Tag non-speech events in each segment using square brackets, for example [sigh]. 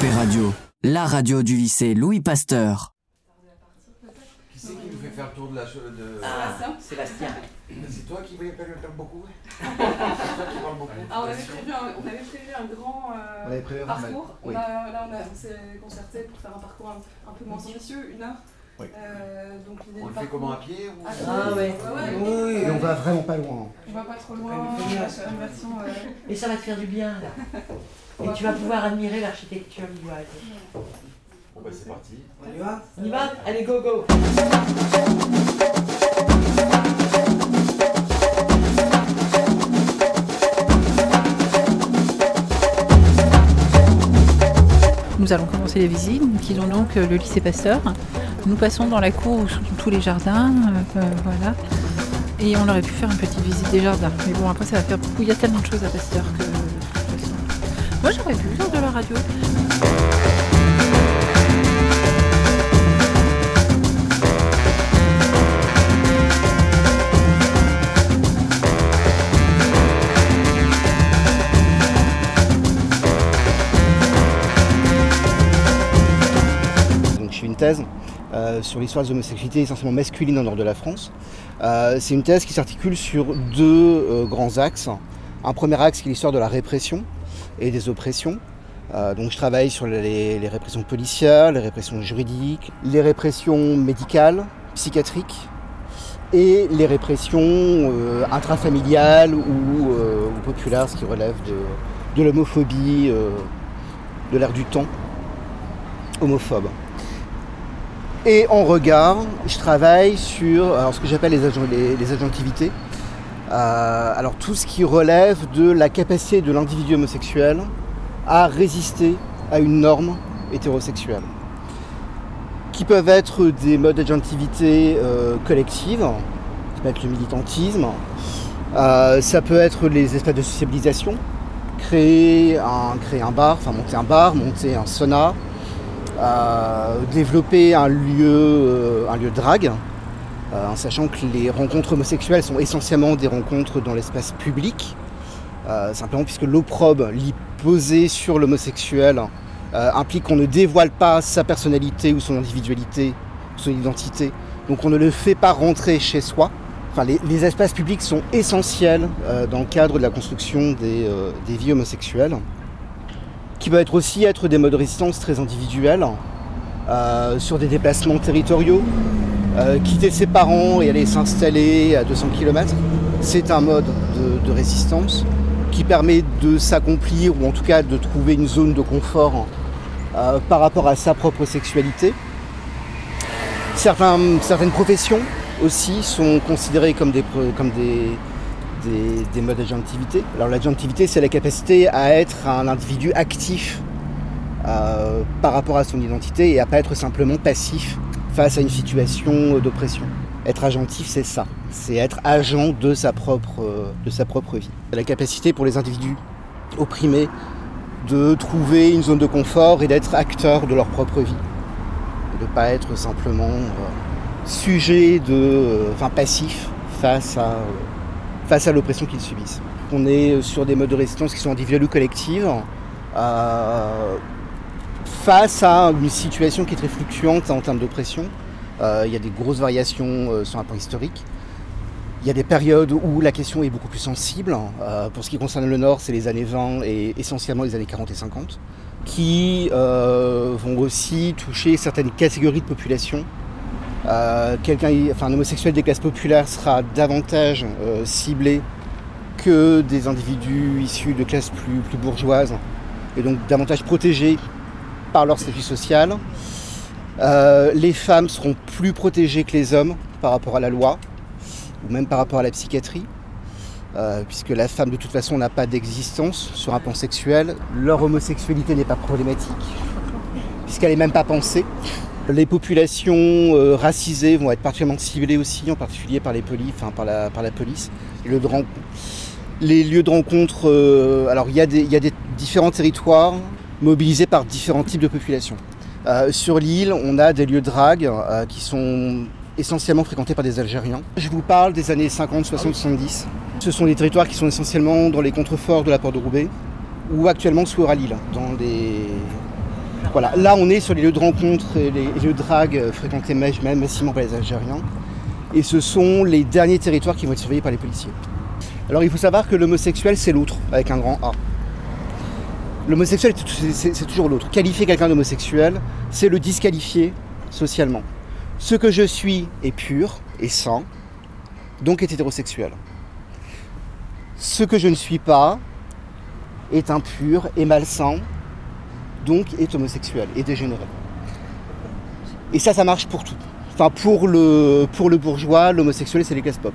Radio, la radio du lycée Louis Pasteur. Qui c'est qui nous fait faire le tour de la chose de... Ah, Sébastien. C'est toi qui voulais parler beaucoup [laughs] C'est toi qui parle beaucoup Ah, on, avait prévu un, on avait prévu un grand euh, On avait prévu un parcours. oui. On a- là, on s'est concerté pour faire un parcours un, un peu moins ambitieux, une heure. Oui. Euh, donc On le fait parcours- comment à pied ou... Ah, Ah ouais. Oui, et on va vraiment pas loin. On va pas trop loin, mais euh, Mais ça va te faire du bien là. [laughs] Et va tu vas pouvoir admirer l'architecture lilloise. Bon bah c'est parti. On y va On y va Allez, go, go Nous allons commencer les visites. Nous quittons donc euh, le lycée Pasteur. Nous passons dans la cour où sont tous les jardins. euh, euh, voilà. Et on aurait pu faire une petite visite des jardins. Mais bon, après, ça va faire beaucoup. Il y a tellement de choses à Pasteur que. façon. Moi, j'aurais pu faire de la radio. Donc, je fais une thèse euh, sur l'histoire des homosexualités essentiellement masculines le nord de la France. Euh, c'est une thèse qui s'articule sur deux euh, grands axes. Un premier axe qui est l'histoire de la répression et des oppressions. Euh, donc je travaille sur les, répressions policières, les répressions juridiques, les répressions médicales, psychiatriques et les répressions euh, intrafamiliales ou, euh, populaires, ce qui relève de, de l'homophobie euh, de l'ère du temps homophobe. Et en regard, je travaille sur ce que j'appelle les, les, agentivités. Euh, alors tout ce qui relève de la capacité de l'individu homosexuel à résister à une norme hétérosexuelle. Qui peuvent être des modes d'agentivité euh, collective, ça peut être le militantisme, euh, ça peut être les espaces de sociabilisation, créer un, bar, enfin monter un bar, monter un sauna, développer un lieu, euh, un lieu de drague, euh, en sachant que les rencontres homosexuelles sont essentiellement des rencontres dans l'espace public, euh, simplement puisque l'opprobre posé sur l'homosexuel euh, implique qu'on ne dévoile pas sa personnalité ou son individualité, son identité, donc on ne le fait pas rentrer chez soi. Enfin, les, espaces publics sont essentiels euh, dans le cadre de la construction des, euh, des vies homosexuelles qui peuvent être aussi être des modes de résistance très individuels, euh, sur des déplacements territoriaux, euh, quitter ses parents et aller s'installer à 200 km. C'est un mode de, résistance qui permet de s'accomplir ou en tout cas de trouver une zone de confort euh, par rapport à sa propre sexualité. Certaines professions aussi sont considérées comme des, des, des modes d'agentivité. Alors l'agentivité, c'est la capacité à être un individu actif euh, par rapport à son identité et à pas être simplement passif face à une situation d'oppression. Être agentif, c'est ça. C'est être agent de sa propre, euh, de sa propre vie. La capacité pour les individus opprimés de trouver une zone de confort et d'être acteurs de leur propre vie. Et de ne pas être simplement euh, sujet de, euh, enfin passif face à, face à l'oppression qu'ils subissent. On est sur des modes de résistance qui sont individuels ou collectifs, euh, face à une situation qui est très fluctuante en termes d'oppression. Euh, il y a des grosses variations euh, sur un point historique. Il y a des périodes où la question est beaucoup plus sensible. Pour ce qui concerne le Nord, c'est les années 20 et essentiellement les années 40 et 50, qui vont aussi toucher certaines catégories de population. Euh, quelqu'un, enfin, un homosexuel des classes populaires sera davantage euh, ciblé que des individus issus de classes plus, plus bourgeoises et donc davantage protégés par leur statut social. Euh, les femmes seront plus protégées que les hommes par rapport à la loi ou même par rapport à la psychiatrie, puisque la femme de toute façon n'a pas d'existence sur un plan sexuel. Leur homosexualité n'est pas problématique, puisqu'elle n'est même pas pensée. Les populations euh, racisées vont être particulièrement ciblées aussi, en particulier par les enfin par la, par la police. Les lieux de, ren- les lieux de rencontre, euh, alors il y, a des- il y a des différents territoires mobilisés par différents types de populations. Euh, sur l'île, on a des lieux de drague qui sont essentiellement fréquentés par des Algériens. Je vous parle des années 50, 60, 70. Ce sont des territoires qui sont essentiellement dans les contreforts de la porte de Roubaix ou actuellement sous Oralille, dans des, Voilà, là on est sur les lieux de rencontre et les lieux de drague euh, fréquentés même massivement par les Algériens. Et ce sont les derniers territoires qui vont être surveillés par les policiers. Alors il faut savoir que l'homosexuel c'est l'autre, avec un grand A. L'homosexuel c'est toujours l'autre. Qualifier quelqu'un d'homosexuel, c'est le disqualifier socialement. Ce que je suis est pur et sain, donc est hétérosexuel. Ce que je ne suis pas est impur et malsain, est homosexuel et dégénéré. Et ça, ça marche pour tout. Enfin, pour le, pour le bourgeois, l'homosexuel, c'est les classes pop.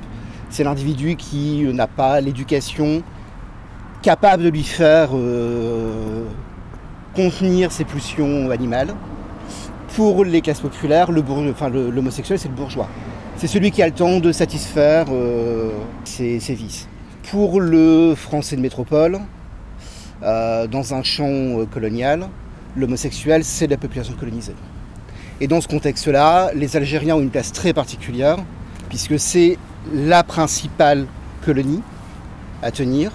C'est l'individu qui n'a pas l'éducation capable de lui faire euh, contenir ses pulsions animales. Pour les classes populaires, bourg- enfin, l'homosexuel, c'est le bourgeois. C'est celui qui a le temps de satisfaire euh, ses, vices. Pour le français de métropole, euh, dans un champ euh, colonial, l'homosexuel, c'est la population colonisée. Et dans ce contexte-là, les Algériens ont une place très particulière, puisque c'est la principale colonie à tenir.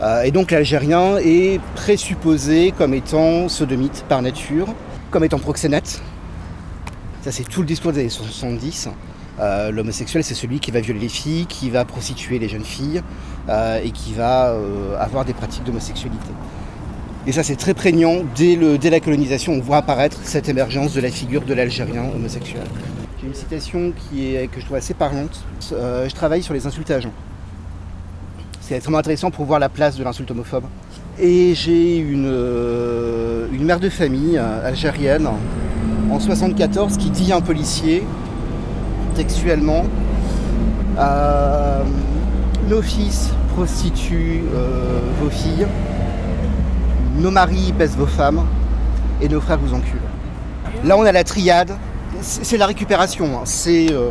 Euh, et donc l'Algérien est présupposé comme étant sodomite par nature, comme étant proxénète. Ça, c'est tout le discours des années 70. Euh, L'homosexuel, c'est celui qui va violer les filles, qui va prostituer les jeunes filles euh, et qui va avoir des pratiques d'homosexualité. Et ça, c'est très prégnant. Dès, le- dès la colonisation, on voit apparaître cette émergence de la figure de l'Algérien homosexuel. J'ai une citation qui est, que je trouve assez parlante. Euh, je travaille sur les insultes à agents. C'est extrêmement intéressant pour voir la place de l'insulte homophobe. Et j'ai une, euh, une mère de famille euh, algérienne en 74 qui dit à un policier textuellement Nos fils prostituent vos filles, nos maris baissent vos femmes et nos frères vous enculent. Là, on a la triade. C'est la récupération. hein. C'est euh,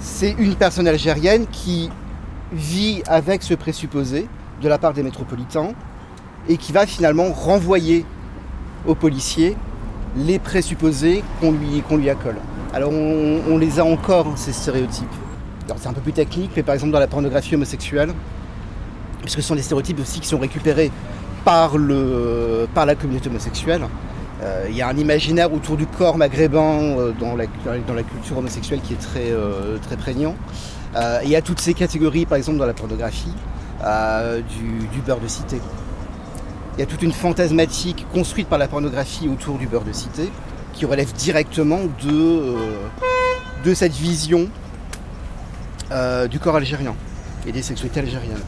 c'est une personne algérienne qui vit avec ce présupposé de la part des métropolitains et qui va finalement renvoyer aux policiers les présupposés qu'on lui, accole. Alors on, les a encore, ces stéréotypes. C'est un peu plus technique, mais par exemple dans la pornographie homosexuelle, puisque ce sont des stéréotypes aussi qui sont récupérés par, la communauté homosexuelle. Euh, Il y a un imaginaire autour du corps maghrébin euh, dans, la, culture homosexuelle qui est très, euh, prégnant. Il y a toutes ces catégories, par exemple dans la pornographie, du, beurre de cité. Il y a toute une fantasmatique construite par la pornographie autour du beurre de cité qui relève directement de, cette vision du corps algérien et des sexualités algériennes.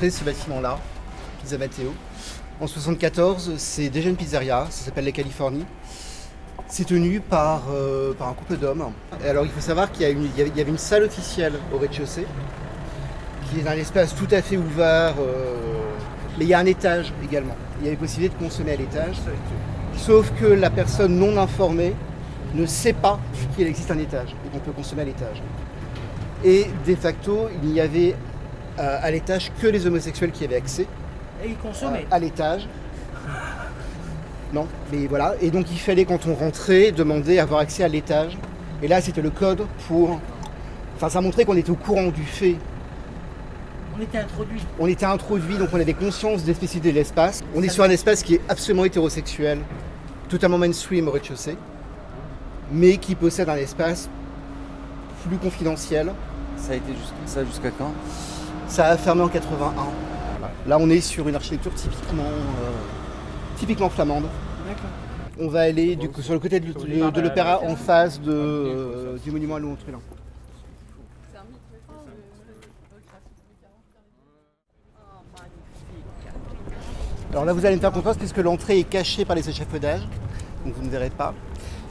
Ce bâtiment-là, Pizza Matteo. En 74, c'est déjà une pizzeria, ça s'appelle la Californie. C'est tenu par, euh, par un couple d'hommes. Alors il faut savoir qu'il y, y avait une salle officielle au rez-de-chaussée, qui est un espace tout à fait ouvert, euh, mais il y a un étage également. Il y avait possibilité de consommer à l'étage, sauf que la personne non informée ne sait pas qu'il existe un étage et qu'on peut consommer à l'étage. Et de facto, il n'y avait euh, à l'étage que les homosexuels qui avaient accès Et il consommait. euh, à l'étage. Non, mais voilà. Et donc il fallait quand on rentrait demander à avoir accès à l'étage. Et là c'était le code pour. Enfin ça montrait qu'on était au courant du fait. On était introduits. On était introduit, donc on avait conscience des spécificités de l'espace. On est sur un espace qui est absolument hétérosexuel, totalement mainstream au rez-de-chaussée, mais qui possède un espace plus confidentiel. Ça a été jusqu'- ça jusqu'à quand? Ça a fermé en 81. Là, on est sur une architecture typiquement, euh, typiquement flamande. On va aller du coup, sur le côté de, de- de l'opéra en face de, euh, du monument à Louis Trulin. Alors là, vous allez me faire confiance puisque l'entrée est cachée par les échafaudages, donc vous ne verrez pas.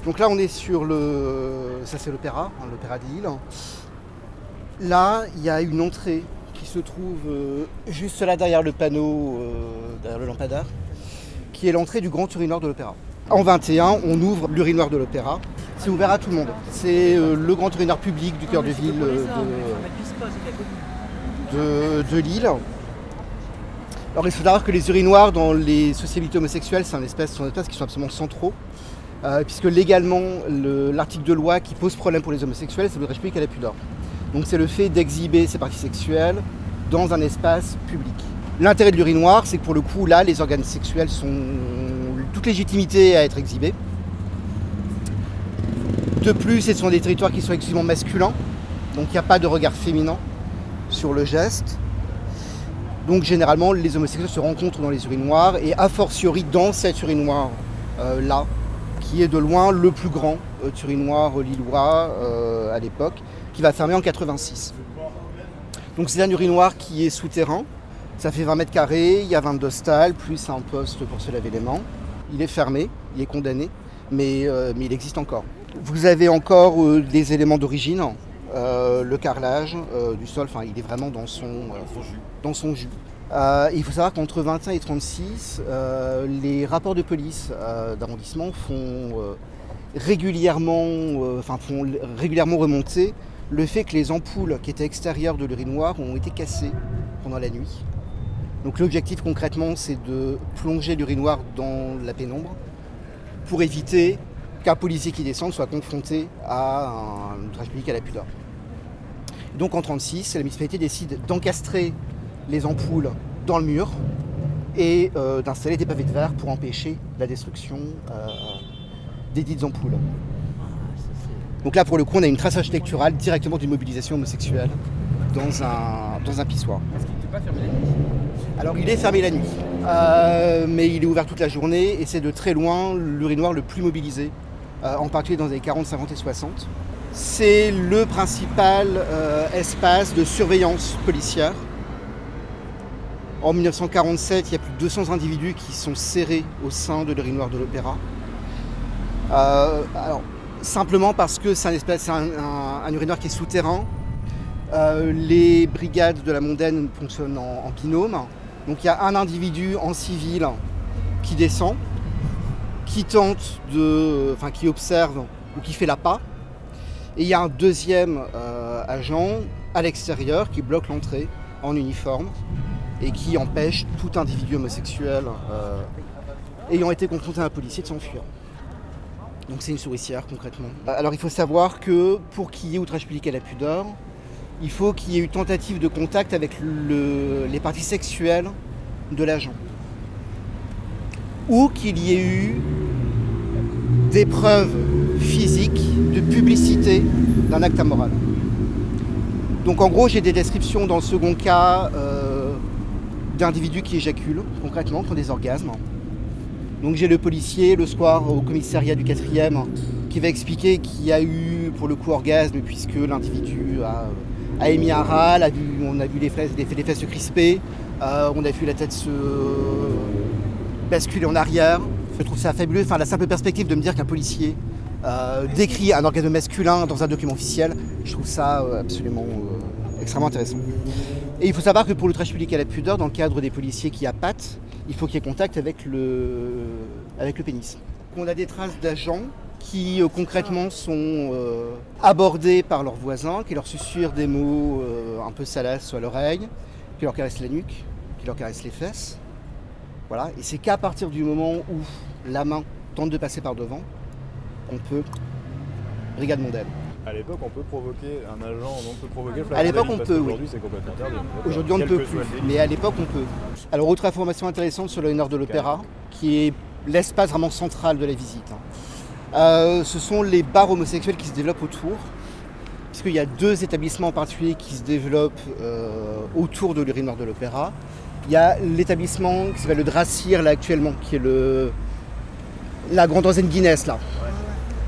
Donc là, on est sur le. Ça, c'est l'opéra, hein, l'opéra de Lille. Là, il y a une entrée qui se trouve euh, juste là derrière le panneau, euh, derrière le lampadaire, qui est l'entrée du grand urinoir de l'opéra. En 21, on ouvre l'urinoir de l'opéra. C'est ouvert à tout le monde. C'est euh, le grand urinoir public du cœur de ville de, de, de Lille. Alors il faut savoir que les urinoirs dans les sociabilités homosexuelles, c'est un espace, sont des espaces qui sont absolument centraux. euh, puisque légalement, le- l'article de loi qui pose problème pour les homosexuels, c'est l'outrage public à la pudeur. Donc c'est le fait d'exhiber ses parties sexuelles dans un espace public. L'intérêt de l'urinoir, c'est que pour le coup, là, les organes sexuels sont toute légitimité à être exhibés. De plus, ce sont des territoires qui sont exclusivement masculins, donc il n'y a pas de regard féminin sur le geste. Donc généralement, les homosexuels se rencontrent dans les urinoirs et a fortiori dans cet urinoir euh, là, qui est de loin le plus grand euh, urinoir lillois euh, à l'époque, qui va fermer en 86. Donc c'est un urinoir qui est souterrain, ça fait 20 mètres carrés, il y a 22 stalles, plus un poste pour se laver les mains. Il est fermé, il est condamné, mais, euh, mais il existe encore. Vous avez encore euh, des éléments d'origine, euh, le carrelage du sol, enfin il est vraiment dans son, dans son jus. Euh, il faut savoir qu'entre 21 et 36, euh, les rapports de police euh, d'arrondissement font régulièrement, font régulièrement remonter le fait que les ampoules qui étaient extérieures de l'urinoir ont été cassées pendant la nuit. Donc l'objectif concrètement, c'est de plonger l'urinoir dans la pénombre pour éviter qu'un policier qui descend soit confronté à un outrage public à la pudeur. Donc en 36, la municipalité décide d'encastrer les ampoules dans le mur et euh, d'installer des pavés de verre pour empêcher la destruction euh, des dites ampoules. Donc là, pour le coup, on a une trace architecturale directement d'une mobilisation homosexuelle dans un, dans un pissoir. Alors, il est fermé la nuit, euh, mais il est ouvert toute la journée et c'est de très loin l'urinoir le plus mobilisé, euh, en particulier dans les années 40, 50 et 60. C'est le principal euh, espace de surveillance policière. En 1947, il y a plus de 200 individus qui sont serrés au sein de l'urinoir de l'Opéra. Alors, simplement parce que c'est un, urinoir qui est souterrain. Euh, les brigades de la mondaine fonctionnent en, en binôme. Donc il y a un individu en civil qui descend, qui tente de. enfin qui observe ou qui fait la pas. Et il y a un deuxième euh, agent à l'extérieur qui bloque l'entrée en uniforme et qui empêche tout individu homosexuel euh, ayant été confronté à un policier de s'enfuir. Donc c'est une souricière concrètement. Alors il faut savoir que pour qu'il y ait outrage public à la pudeur, il faut qu'il y ait eu tentative de contact avec le- les parties sexuelles de l'agent. Ou qu'il y ait eu des preuves physiques de publicité d'un acte amoral. Donc en gros, j'ai des descriptions dans le second cas euh, d'individus qui éjaculent, concrètement, qui ont des orgasmes. Donc j'ai le policier le soir au commissariat du 4e qui va expliquer qu'il y a eu pour le coup orgasme puisque l'individu a, a émis un râle, a vu- on a vu les fesses, fesses se crisper, euh, on a vu la tête se basculer en arrière. Je trouve ça fabuleux, enfin la simple perspective de me dire qu'un policier euh, décrit un orgasme masculin dans un document officiel, je trouve ça euh, absolument euh, extrêmement intéressant. Et il faut savoir que pour l'outrage public à la pudeur, dans le cadre des policiers qui appâtent, il faut qu'il y ait contact avec le, avec le pénis. On a des traces d'agents qui euh, concrètement sont euh, abordés par leurs voisins, qui leur susurrent des mots euh, un peu salaces à l'oreille, qui leur caressent la nuque, qui leur caressent les fesses. Voilà. Et c'est qu'à partir du moment où la main tente de passer par devant, qu'on peut brigade mondaine. À l'époque, on peut provoquer un agent, on peut provoquer le À l'époque, on peut, oui. qu'aujourd'hui, c'est complètement interdit. Aujourd'hui, on ne peut plus, mais à l'époque, on peut. Alors, autre information intéressante sur le nord de l'Opéra, qui est l'espace vraiment central de la visite. hein. Euh, ce sont les bars homosexuels qui se développent autour, puisqu'il y a deux établissements en particulier qui se développent euh, autour de l'urinoir de l'Opéra. Il y a l'établissement qui s'appelle le Drassir, là, actuellement, qui est le, la grande enseigne Guinness, là.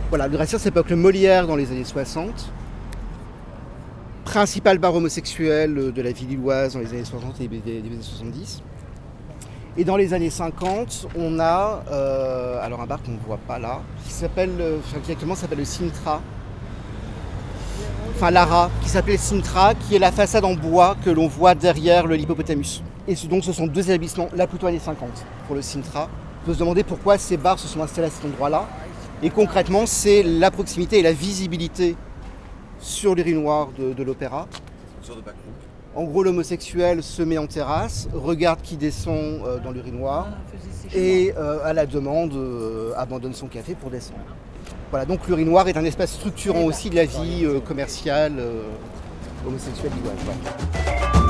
Voilà, le Drassir, c'est l'époque le Molière dans les années 60 principal bar homosexuel de la ville lilloise dans les années 60 et des années 70. Et dans les années 50, on a euh, alors un bar qu'on ne voit pas là, qui s'appelle, euh, enfin, qui actuellement s'appelle le Sintra. Enfin Lara, qui s'appelait Sintra, qui est la façade en bois que l'on voit derrière le l'hippopotamus. Et donc ce sont deux établissements, là plutôt années 50 pour le Sintra. On peut se demander pourquoi ces bars se sont installés à cet endroit-là. Et concrètement, c'est la proximité et la visibilité sur l'urinoir de, de l'opéra. En gros, l'homosexuel se met en terrasse, regarde qui descend euh, dans l'urinoir et euh, à la demande euh, abandonne son café pour descendre. Voilà, donc l'urinoir est un espace structurant aussi de la vie euh, commerciale euh, homosexuelle lilloise.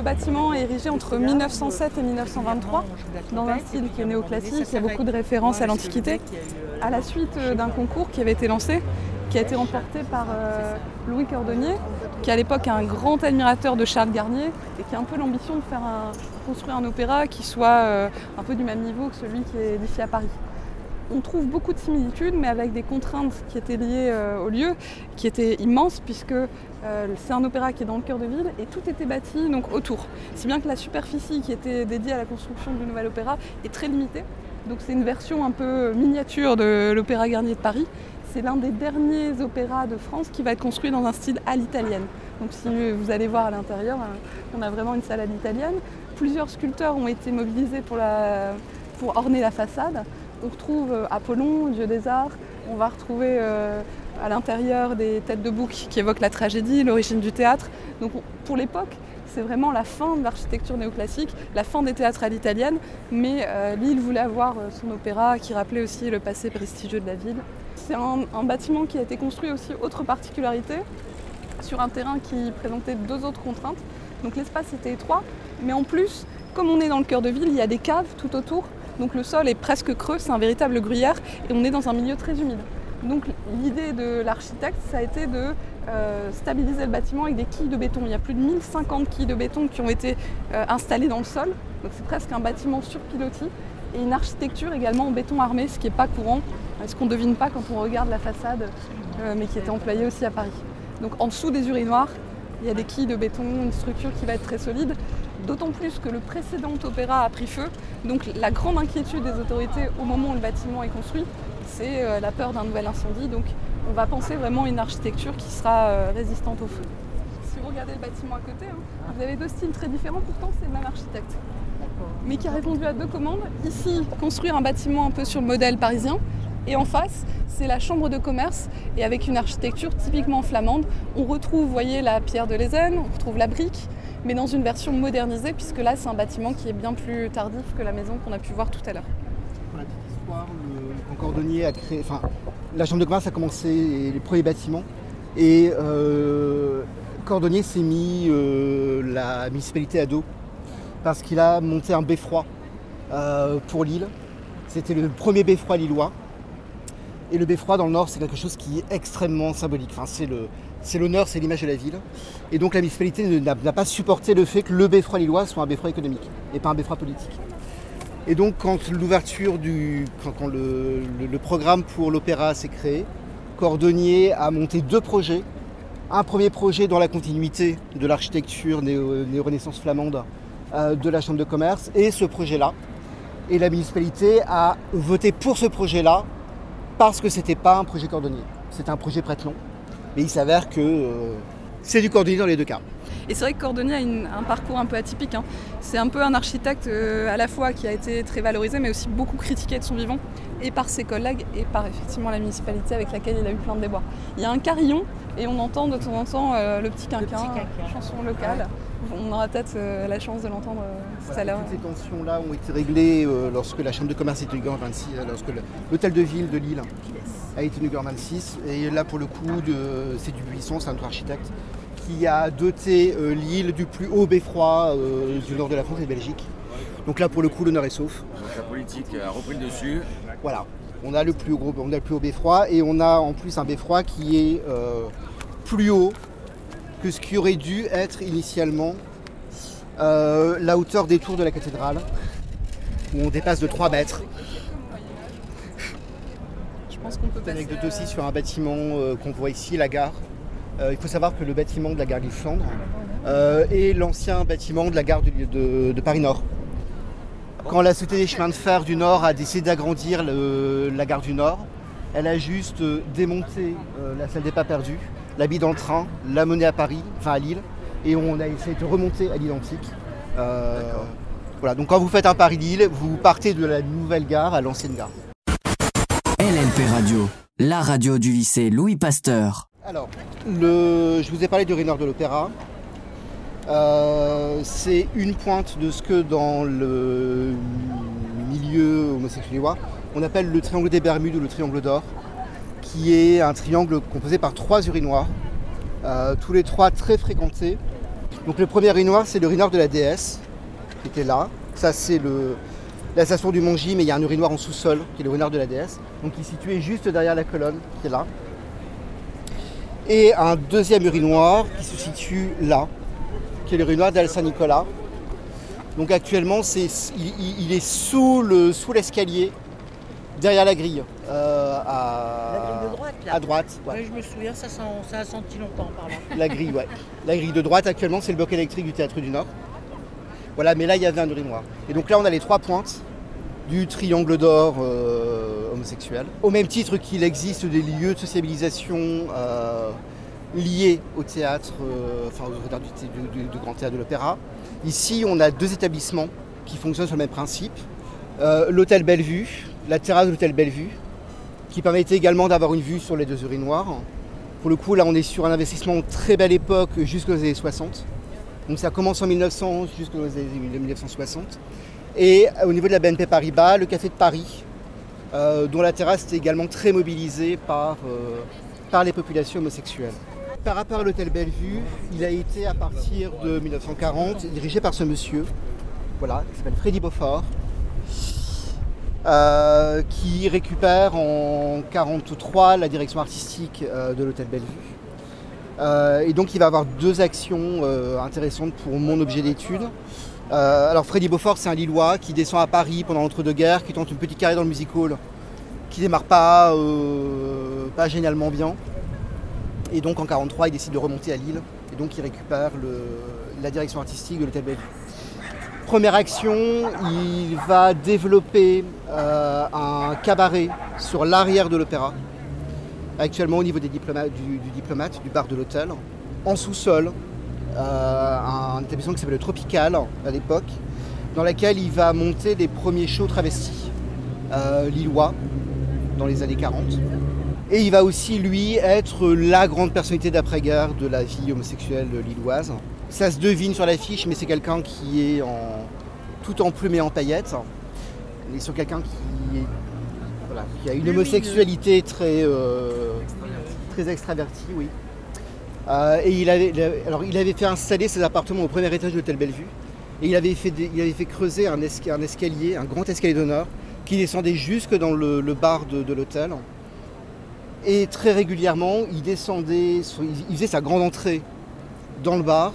Le bâtiment est érigé entre 1907 et 1923 dans un style qui est néoclassique. Il y a beaucoup de références à l'Antiquité. À la suite euh, d'un concours qui avait été lancé, qui a été remporté par euh, Louis Cordonnier, qui à l'époque est un grand admirateur de Charles Garnier et qui a un peu l'ambition de faire un- construire un opéra qui soit euh, un peu du même niveau que celui qui est édifié à Paris on trouve beaucoup de similitudes, mais avec des contraintes qui étaient liées euh, au lieu, qui étaient immenses, puisque euh, c'est un opéra qui est dans le cœur de ville et tout était bâti autour. Si bien que la superficie qui était dédiée à la construction du nouvel opéra est très limitée. Donc c'est une version un peu miniature de l'Opéra Garnier de Paris. C'est l'un des derniers opéras de France qui va être construit dans un style à l'italienne. Donc si vous allez voir à l'intérieur, euh, on a vraiment une salle à l'italienne. Plusieurs sculpteurs ont été mobilisés pour orner la façade. On retrouve euh, Apollon, dieu des arts. On va retrouver euh, à l'intérieur des têtes de bouc qui évoquent la tragédie, l'origine du théâtre. Pour l'époque, c'est vraiment la fin de l'architecture néoclassique, la fin des théâtres à l'italienne. Mais euh, Lille voulait avoir euh, son opéra qui rappelait aussi le passé prestigieux de la ville. C'est un, un bâtiment qui a été construit aussi, autre particularité, sur un terrain qui présentait deux autres contraintes. Donc l'espace était étroit, mais en plus, comme on est dans le cœur de ville, il y a des caves tout autour. Donc le sol est presque creux, c'est un véritable gruyère, et on est dans un milieu très humide. Donc l'idée de l'architecte, ça a été de euh, stabiliser le bâtiment avec des quilles de béton. Il y a plus de 1050 quilles de béton qui ont été euh, installées dans le sol. Donc c'est presque un bâtiment sur pilotis. Et une architecture également en béton armé, ce qui n'est pas courant, ce qu'on ne devine pas quand on regarde la façade, euh, mais qui était employée aussi à Paris. Donc en dessous des urinoirs, il y a des quilles de béton, une structure qui va être très solide. D'autant plus que le précédent opéra a pris feu. Donc la grande inquiétude des autorités au moment où le bâtiment est construit, c'est euh, la peur d'un nouvel incendie. Donc on va penser vraiment à une architecture qui sera euh, résistante au feu. Si vous regardez le bâtiment à côté, hein, vous avez deux styles très différents, pourtant c'est le même architecte. Mais qui a répondu à deux commandes. Ici, construire un bâtiment un peu sur le modèle parisien. Et en face, c'est la chambre de commerce et avec une architecture typiquement flamande. On retrouve, vous voyez, la pierre de Lézène, on retrouve la brique, mais dans une version modernisée, puisque là, c'est un bâtiment qui est bien plus tardif que la maison qu'on a pu voir tout à l'heure. Pour la petite histoire, le- Cordonnier a créé, enfin, la chambre de commerce a commencé les premiers bâtiments et euh, Cordonnier s'est mis euh, la municipalité à dos parce qu'il a monté un beffroi euh, pour l'île. C'était le premier beffroi lillois. Et le beffroi dans le nord, c'est quelque chose qui est extrêmement symbolique. Enfin, c'est le, c'est l'honneur, c'est l'image de la ville. Et donc la municipalité n'a pas supporté le fait que le beffroi lillois soit un beffroi économique et pas un beffroi politique. Et donc quand l'ouverture du, quand, le, programme pour l'opéra s'est créé, Cordonnier a monté deux projets. Un premier projet dans la continuité de l'architecture néo- néo-renaissance flamande euh, de la Chambre de commerce et ce projet-là. Et la municipalité a voté pour ce projet-là parce que c'était pas un projet Cordonnier, c'était un projet Pratelon. Mais il s'avère que euh, c'est du Cordonnier dans les deux cas. Et c'est vrai que Cordonnier a une- un parcours un peu atypique. hein. C'est un peu un architecte euh, à la fois qui a été très valorisé, mais aussi beaucoup critiqué de son vivant, et par ses collègues, et par effectivement la municipalité avec laquelle il a eu plein de déboires. Il y a un carillon, et on entend de temps en temps euh, le petit quinquin, petit quinquin. chanson locale. On aura peut-être euh, la chance de l'entendre euh, tout à l'heure. Toutes ces tensions-là ont été réglées euh, lorsque la Chambre de commerce est inaugurée en 26, euh, lorsque l'hôtel de ville de Lille a été inauguré en 26. Et là, pour le coup, c'est du Buisson, c'est un autre architecte, qui a doté euh, Lille du plus haut beffroi euh, du nord de la France et de Belgique. Donc là, pour le coup, l'honneur est sauf. Donc la politique a repris le dessus. Voilà, on a le plus gros, on a le plus haut beffroi et on a en plus un beffroi qui est euh, plus haut que ce qui aurait dû être initialement euh, la hauteur des tours de la cathédrale, où on dépasse de 3 mètres. Je pense qu'on peut passer. euh, dossier sur un bâtiment euh, qu'on voit ici, la gare. Euh, il faut savoir que le bâtiment de la gare du Flandre euh, est l'ancien bâtiment de la gare de, de- de Paris-Nord. Quand la Société des chemins de fer du Nord a décidé d'agrandir la gare du Nord, Elle a juste démonté euh, la salle des pas perdus, l'a mis dans le train, l'a menée à Paris, enfin à Lille, et on a essayé de remonter à l'identique. Euh, voilà, donc quand vous faites un Paris-Lille, vous partez de la nouvelle gare à l'ancienne gare. LLP Radio, la radio du lycée Louis Pasteur. Alors, le, je vous ai parlé du Nord de l'Opéra. Euh, c'est une pointe de ce que dans le milieu homosexuel on appelle le triangle des Bermudes ou le triangle d'or, qui est un triangle composé par trois urinoirs, euh, tous les trois très fréquentés. Donc le premier urinoir, c'est le urinoir de la déesse, qui était là. Ça, c'est la station du Mont-J, mais il y a un urinoir en sous-sol, qui est le urinoir de la déesse, donc qui est situé juste derrière la colonne, qui est là. Et un deuxième urinoir qui se situe là, qui est l'urinoir d'Al Saint-Nicolas. Donc actuellement, il, est sous l'escalier, derrière la grille, euh, à, La grille de droite, là. à droite. ouais. Ouais, je me souviens, ça, sent- ça a senti longtemps par là. La grille, ouais. La grille de droite actuellement, c'est le bloc électrique du Théâtre du Nord. Voilà, mais là, il y avait un urinoir. Et donc là, on a les trois pointes du triangle d'or euh, homosexuel. Au même titre qu'il existe des lieux de sociabilisation euh, liés au théâtre, enfin au théâtre du, du- du- du Grand Théâtre de l'Opéra. Ici, on a deux établissements qui fonctionnent sur le même principe. L'hôtel Bellevue, la terrasse de l'hôtel Bellevue, qui permettait également d'avoir une vue sur les deux urinoirs. Pour le coup, là, on est sur un investissement très belle époque jusqu'aux années 60. Donc ça commence en 1900 jusqu'aux années 1960. Et euh, au niveau de la BNP Paribas, le Café de Paris, euh, dont la terrasse était également très mobilisée par, euh, par les populations homosexuelles. Par rapport à l'hôtel Bellevue, il a été à partir de 1940 dirigé par ce monsieur, voilà, qui s'appelle Freddy Beaufort, euh, qui récupère en 1943 la direction artistique euh, de l'hôtel Bellevue. Euh, et donc il va avoir deux actions intéressantes pour mon objet d'étude. Alors Freddy Beaufort, c'est un Lillois qui descend à Paris pendant l'entre-deux-guerres, qui tente une petite carrière dans le music hall, qui démarre pas, pas génialement bien. Et donc en 1943, il décide de remonter à Lille. Et donc il récupère la direction artistique de l'hôtel Bellevue. Première action, il va développer euh, un cabaret sur l'arrière de l'opéra, actuellement au niveau du, diplomate, du bar de l'hôtel, en sous-sol, euh, un établissement qui s'appelle le Tropical à l'époque, dans lequel il va monter les premiers shows travestis euh, lillois dans les années 40. Et il va aussi, lui, être la grande personnalité d'après-guerre de la vie homosexuelle lilloise. Ça se devine sur l'affiche, mais c'est quelqu'un qui est en, tout en plume et en paillettes. Est sur quelqu'un qui, est- voilà, qui a une homosexualité très, euh, très extravertie, oui. Euh, et il avait, il avait- alors, il avait fait installer ses appartements au premier étage de l'hôtel Bellevue. Et il avait fait, des- il avait fait creuser un, esca- un escalier, un grand escalier d'honneur, qui descendait jusque dans le, le bar de, de l'hôtel. Et très régulièrement, il descendait, il faisait sa grande entrée dans le bar,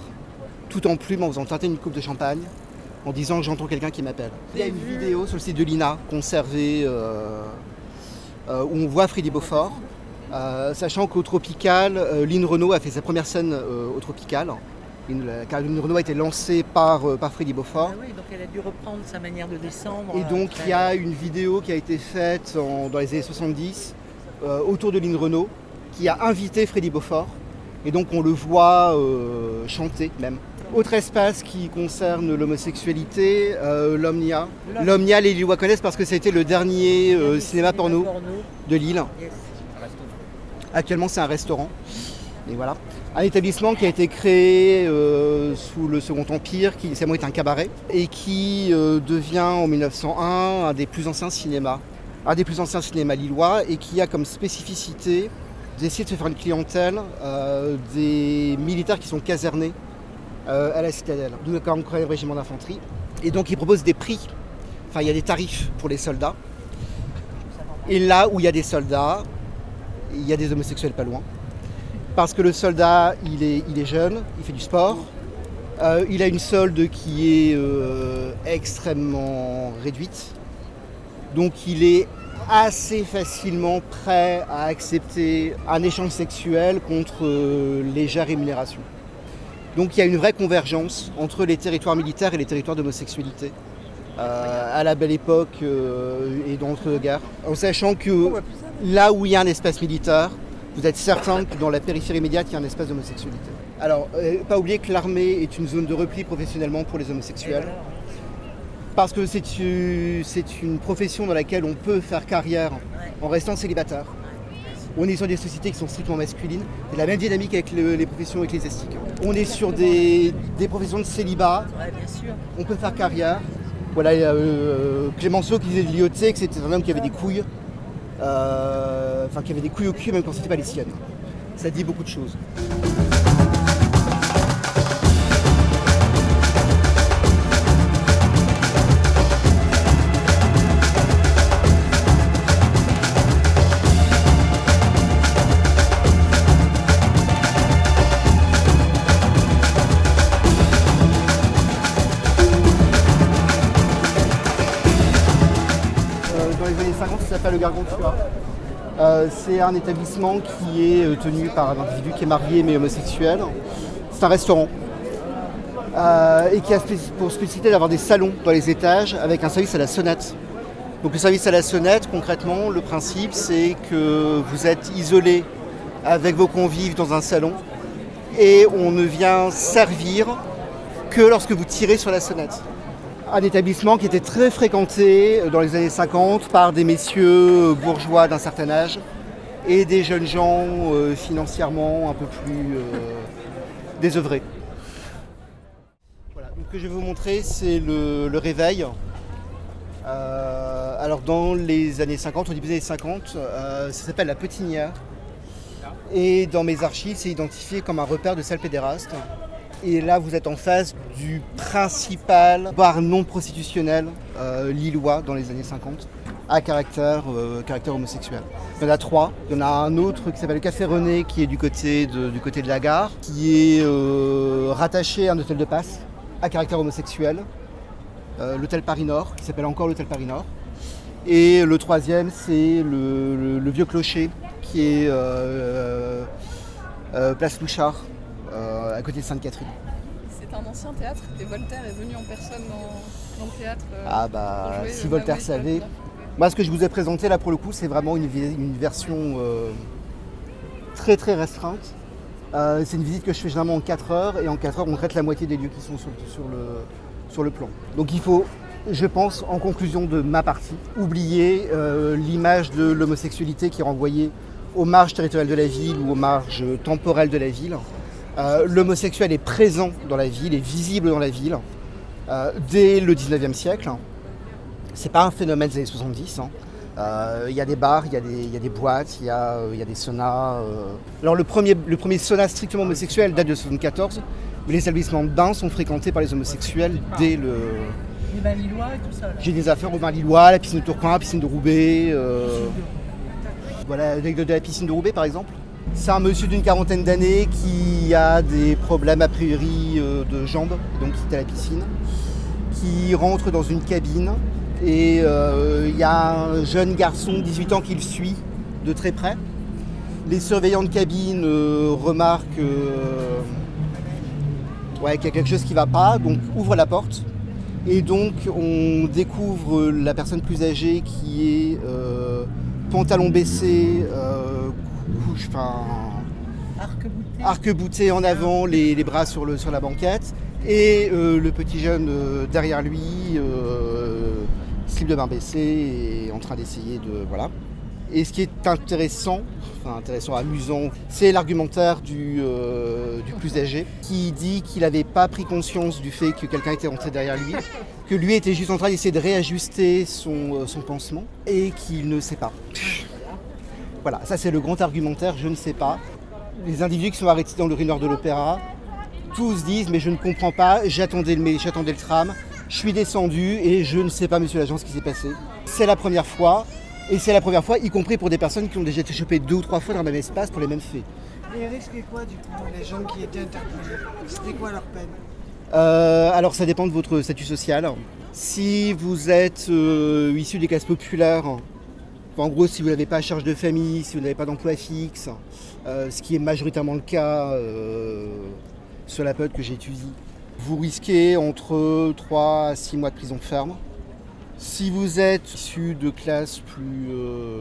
tout en plume, en faisant teinter une coupe de champagne, en disant j'entends quelqu'un qui m'appelle. Il y a une vidéo sur le site de l'INA conservée euh, euh, où on voit Freddy Beaufort, euh, sachant qu'au Tropical, Lynn Renault a fait sa première scène au Tropical. Car Lynn Renault a été lancée par, par Freddy Beaufort. Ah oui, donc elle a dû reprendre sa manière de descendre. Et donc il y a une vidéo qui a été faite en- dans les années 70 euh, autour de Lynn Renault qui a invité Freddy Beaufort. Et donc on le voit chanter même. Autre espace qui concerne l'homosexualité, euh, l'Omnia. L'Om- L'Omnia, les Lillois connaissent parce que c'était le dernier euh, Dernier cinéma porno de Lille. Yes. Actuellement, c'est un restaurant. Et voilà. Un établissement qui a été créé euh, sous le Second Empire, qui initialement est un cabaret, et qui euh, devient en 1901 un des plus anciens cinémas. Un des plus anciens cinémas lillois, et qui a comme spécificité d'essayer de se faire une clientèle euh, des militaires qui sont casernés euh, à la citadelle, d'où le 43e régiment d'infanterie. Et donc, il propose des prix, enfin, il y a des tarifs pour les soldats. Et là où il y a des soldats, il y a des homosexuels pas loin. Parce que le soldat, il est, il est jeune, il fait du sport, euh, il a une solde qui est euh, extrêmement réduite. Donc il est assez facilement prêt à accepter un échange sexuel contre euh, légère rémunération. Donc il y a une vraie convergence entre les territoires militaires et les territoires d'homosexualité euh, à la belle époque euh, et dans l'entre-deux-guerres. En sachant que là où il y a un espace militaire, vous êtes certain que dans la périphérie immédiate, il y a un espace d'homosexualité. Alors, euh, pas oublier que l'armée est une zone de repli professionnellement pour les homosexuels. Parce que c'est une profession dans laquelle on peut faire carrière en restant célibataire. On est sur des sociétés qui sont strictement masculines. C'est la même dynamique avec le- les professions ecclésiastiques. On est sur des, des professions de célibat. Ouais, bien sûr. On peut faire carrière. Voilà, il y a, euh, Clémenceau qui disait de Lyoté que c'était un homme qui avait des couilles. euh, Enfin, qui avait des couilles au cul même quand c'était pas les siennes. Ça dit beaucoup de choses. Dans les années 50, ça s'appelle le Gargantua. Euh, c'est un établissement qui est euh, tenu par un individu qui est marié mais homosexuel. C'est un restaurant. Euh, et qui a pour spécificité d'avoir des salons dans les étages avec un service à la sonnette. Donc le service à la sonnette, concrètement, le principe c'est que vous êtes isolé avec vos convives dans un salon et on ne vient servir que lorsque vous tirez sur la sonnette un établissement qui était très fréquenté euh, dans les années 50 par des messieurs bourgeois d'un certain âge et des jeunes gens euh, financièrement un peu plus euh, désœuvrés. Voilà, donc ce que je vais vous montrer, c'est le, réveil. Euh, alors dans les années 50, au début des années 50, euh, ça s'appelle la Petinière. Et dans mes archives, c'est identifié comme un repère de sale pédéraste. Et là, vous êtes en face du principal bar non prostitutionnel euh, lillois dans les années 50, à caractère, euh, caractère homosexuel. Il y en a trois. Il y en a un autre qui s'appelle le Café René, qui est du côté de, la gare, qui est euh, rattaché à un hôtel de passe à caractère homosexuel, l'hôtel Paris Nord, qui s'appelle encore l'hôtel Paris Nord. Et le troisième, c'est le, le- vieux clocher, qui est place Louchard, à côté de Sainte-Catherine. C'est un ancien théâtre et Voltaire est venu en personne dans, dans le théâtre. euh, Ah bah, si Voltaire savait. Moi, ce que je vous ai présenté là pour le coup, c'est vraiment une, version euh, très très restreinte. Euh, c'est une visite que je fais généralement en 4 heures et en 4 heures, on traite la moitié des lieux qui sont sur, sur le, sur le plan. Donc il faut, je pense, en conclusion de ma partie, oublier euh, l'image de l'homosexualité qui est renvoyée aux marges territoriales de la ville ou aux marges temporelles de la ville. Euh, L'homosexuel est présent dans la ville, est visible dans la ville euh, dès le 19e siècle. C'est pas un phénomène des années 70. hein. Euh, Il y a des bars, il y, a des- boîtes, il y, a, des saunas. Alors le premier, le premier sauna strictement homosexuel date de 74, mais les établissements de bain sont fréquentés par les homosexuels dès le... Les bains tout. J'ai des affaires au bain lillois, la piscine de Tourcoing, la piscine de Roubaix. Voilà, l'anecdote de la piscine de Roubaix par exemple. C'est un monsieur d'une quarantaine d'années qui a des problèmes a priori euh, de jambes, donc qui est à la piscine, qui rentre dans une cabine et euh, il y a un jeune garçon de 18 ans qui le suit de très près. Les surveillants de cabine euh, remarquent qu'il y a quelque chose qui ne va pas, donc ouvrent la porte. Et donc on découvre la personne plus âgée qui est pantalon baissé, couche, enfin, Arc-bouté. arc-bouté en avant, les, les bras sur, le, sur la banquette, et euh, le petit jeune euh, derrière lui, euh, slip de bain baissé, et en train d'essayer de. Voilà. Et ce qui est intéressant, enfin intéressant, amusant, c'est l'argumentaire du, euh, du plus âgé qui dit qu'il n'avait pas pris conscience du fait que quelqu'un était rentré derrière lui, que lui était juste en train d'essayer de réajuster son, euh, son pansement et qu'il ne sait pas. Voilà, ça c'est le grand argumentaire, je ne sais pas. Les individus qui sont arrêtés dans le nord de l'Opéra, tous disent mais je ne comprends pas, j'attendais le, j'attendais le tram, je suis descendu et je ne sais pas monsieur l'agent ce qui s'est passé. C'est la première fois, et c'est la première fois, y compris pour des personnes qui ont déjà été chopées deux ou trois fois dans le même espace pour les mêmes faits. Et risquaient quoi du coup, les gens qui étaient interpellés? C'était quoi leur peine? Euh, alors ça dépend de votre statut social. Si vous êtes euh, issu des classes populaires, en gros si vous n'avez pas à charge de famille, si vous n'avez pas d'emploi fixe, euh, ce qui est majoritairement le cas euh, sur la période que j'étudie, vous risquez entre 3 à 6 mois de prison ferme. Si vous êtes issu de classes plus, euh,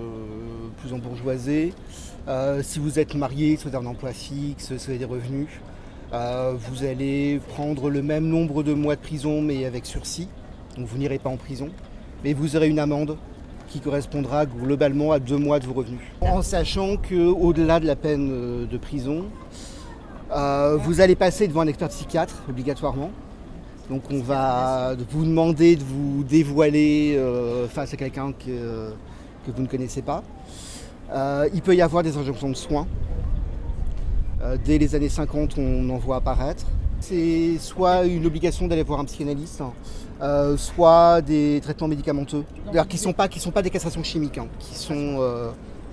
plus embourgeoisées, si vous êtes marié, si vous avez un emploi fixe, si vous avez des revenus, vous allez prendre le même nombre de mois de prison mais avec sursis. Donc vous n'irez pas en prison. Mais vous aurez une amende qui correspondra globalement à deux mois de vos revenus. En sachant qu'au-delà de la peine euh, de prison, euh, vous allez passer devant un expert psychiatre obligatoirement. Donc on va vous demander de vous dévoiler euh, face à quelqu'un que, vous ne connaissez pas. Il peut y avoir des injonctions de soins. Dès les années 50, on en voit apparaître. C'est soit une obligation d'aller voir un psychanalyste, euh, soit des traitements médicamenteux. D'ailleurs, qui ne sont, pas- des castrations chimiques, hein, qui sont euh,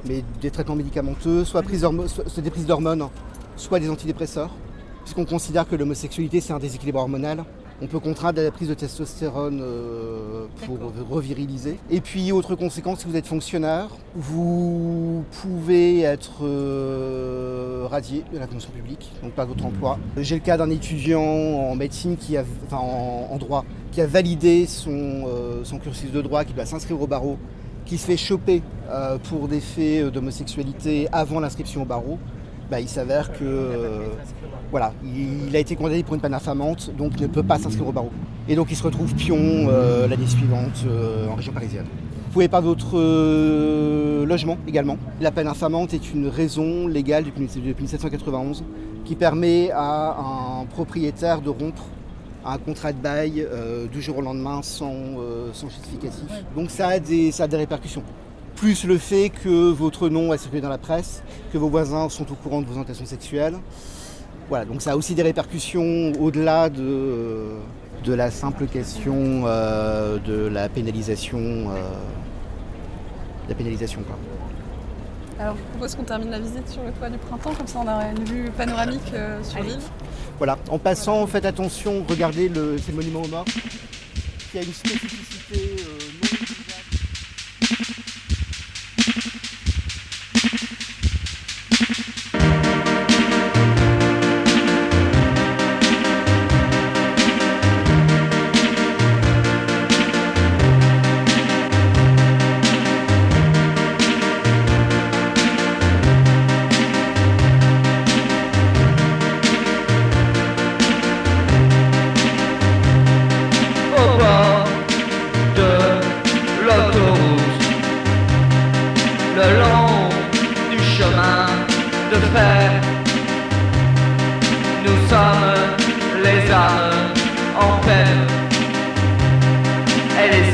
mais des traitements médicamenteux, soit, soit- soit des prises d'hormones, soit des antidépresseurs. Puisqu'on considère que l'homosexualité, c'est un déséquilibre hormonal. On peut contraindre à la prise de testostérone euh, pour reviriliser. Et puis, autre conséquence, si vous êtes fonctionnaire, vous pouvez être euh, radié de la fonction publique, donc pas votre emploi. J'ai le cas d'un étudiant en médecine, qui a, enfin en, en droit, qui a validé son, euh, son cursus de droit, qui doit s'inscrire au barreau, qui se fait choper pour des faits d'homosexualité avant l'inscription au barreau. Bah, il s'avère que euh, a été condamné pour une peine infamante, donc ne peut pas s'inscrire au barreau. Et donc il se retrouve pion euh, l'année suivante euh, en région parisienne. Vous pouvez pas votre logement également. La peine infamante est une raison légale depuis, depuis 1791 qui permet à un propriétaire de rompre un contrat de bail du jour au lendemain sans, sans justificatif. Donc ça a, des, ça a des répercussions. Plus le fait que votre nom a circulé dans la presse, que vos voisins sont au courant de vos orientations sexuelles. Voilà, donc ça a aussi des répercussions au-delà de, de la simple question euh, de la pénalisation. euh, de la pénalisation quoi. Alors je vous propose qu'on termine la visite sur le toit du printemps, comme ça on aura une vue panoramique euh, sur l'île. Voilà, en passant, faites attention, regardez le, c'est le monument aux morts, qui a une spécificité euh, non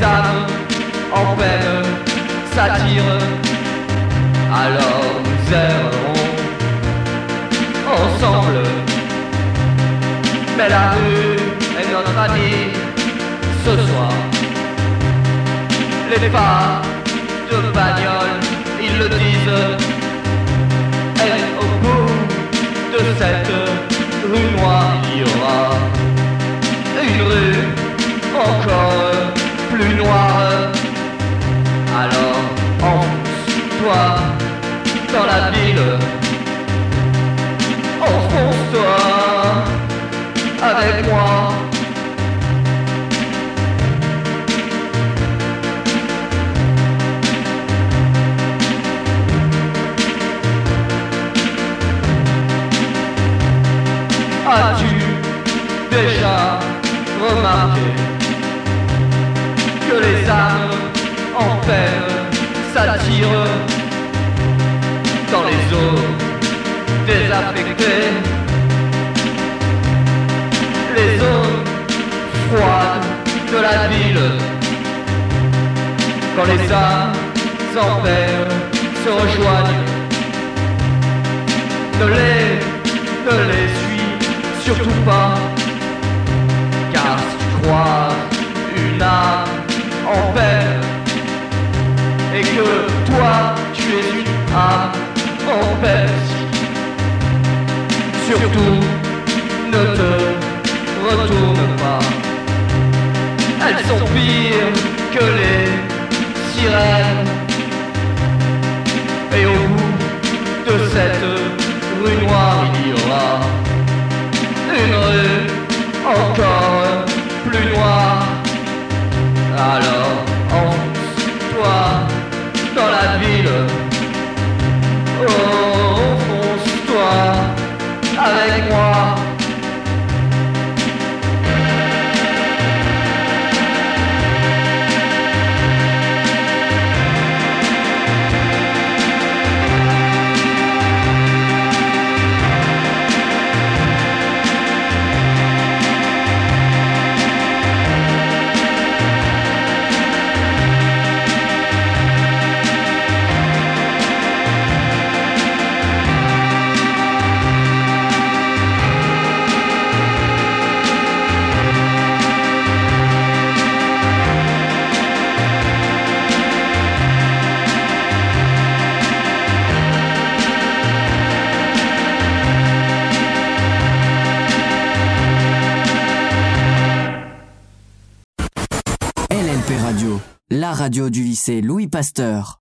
âmes en peine s'attirent. Alors nous errerons ensemble, mais la rue est notre amie ce soir. Les pas de bagnole, ils le disent. Et au bout de cette rue noire, il y aura une rue encore plus noire. Alors enfonce-toi dans la ville. Enfonce-toi avec moi. As-tu déjà remarqué s'attirent dans les eaux désaffectées. Les eaux froides de la ville Quand les âmes en se rejoignent. Ne les, ne les suis surtout pas Car si tu crois une âme en peine Et que toi tu es une âme en peine Surtout ne te retourne pas. Elles sont pires que les sirènes. Et au bout de cette rue noire il y aura une rue radio du lycée Louis Pasteur.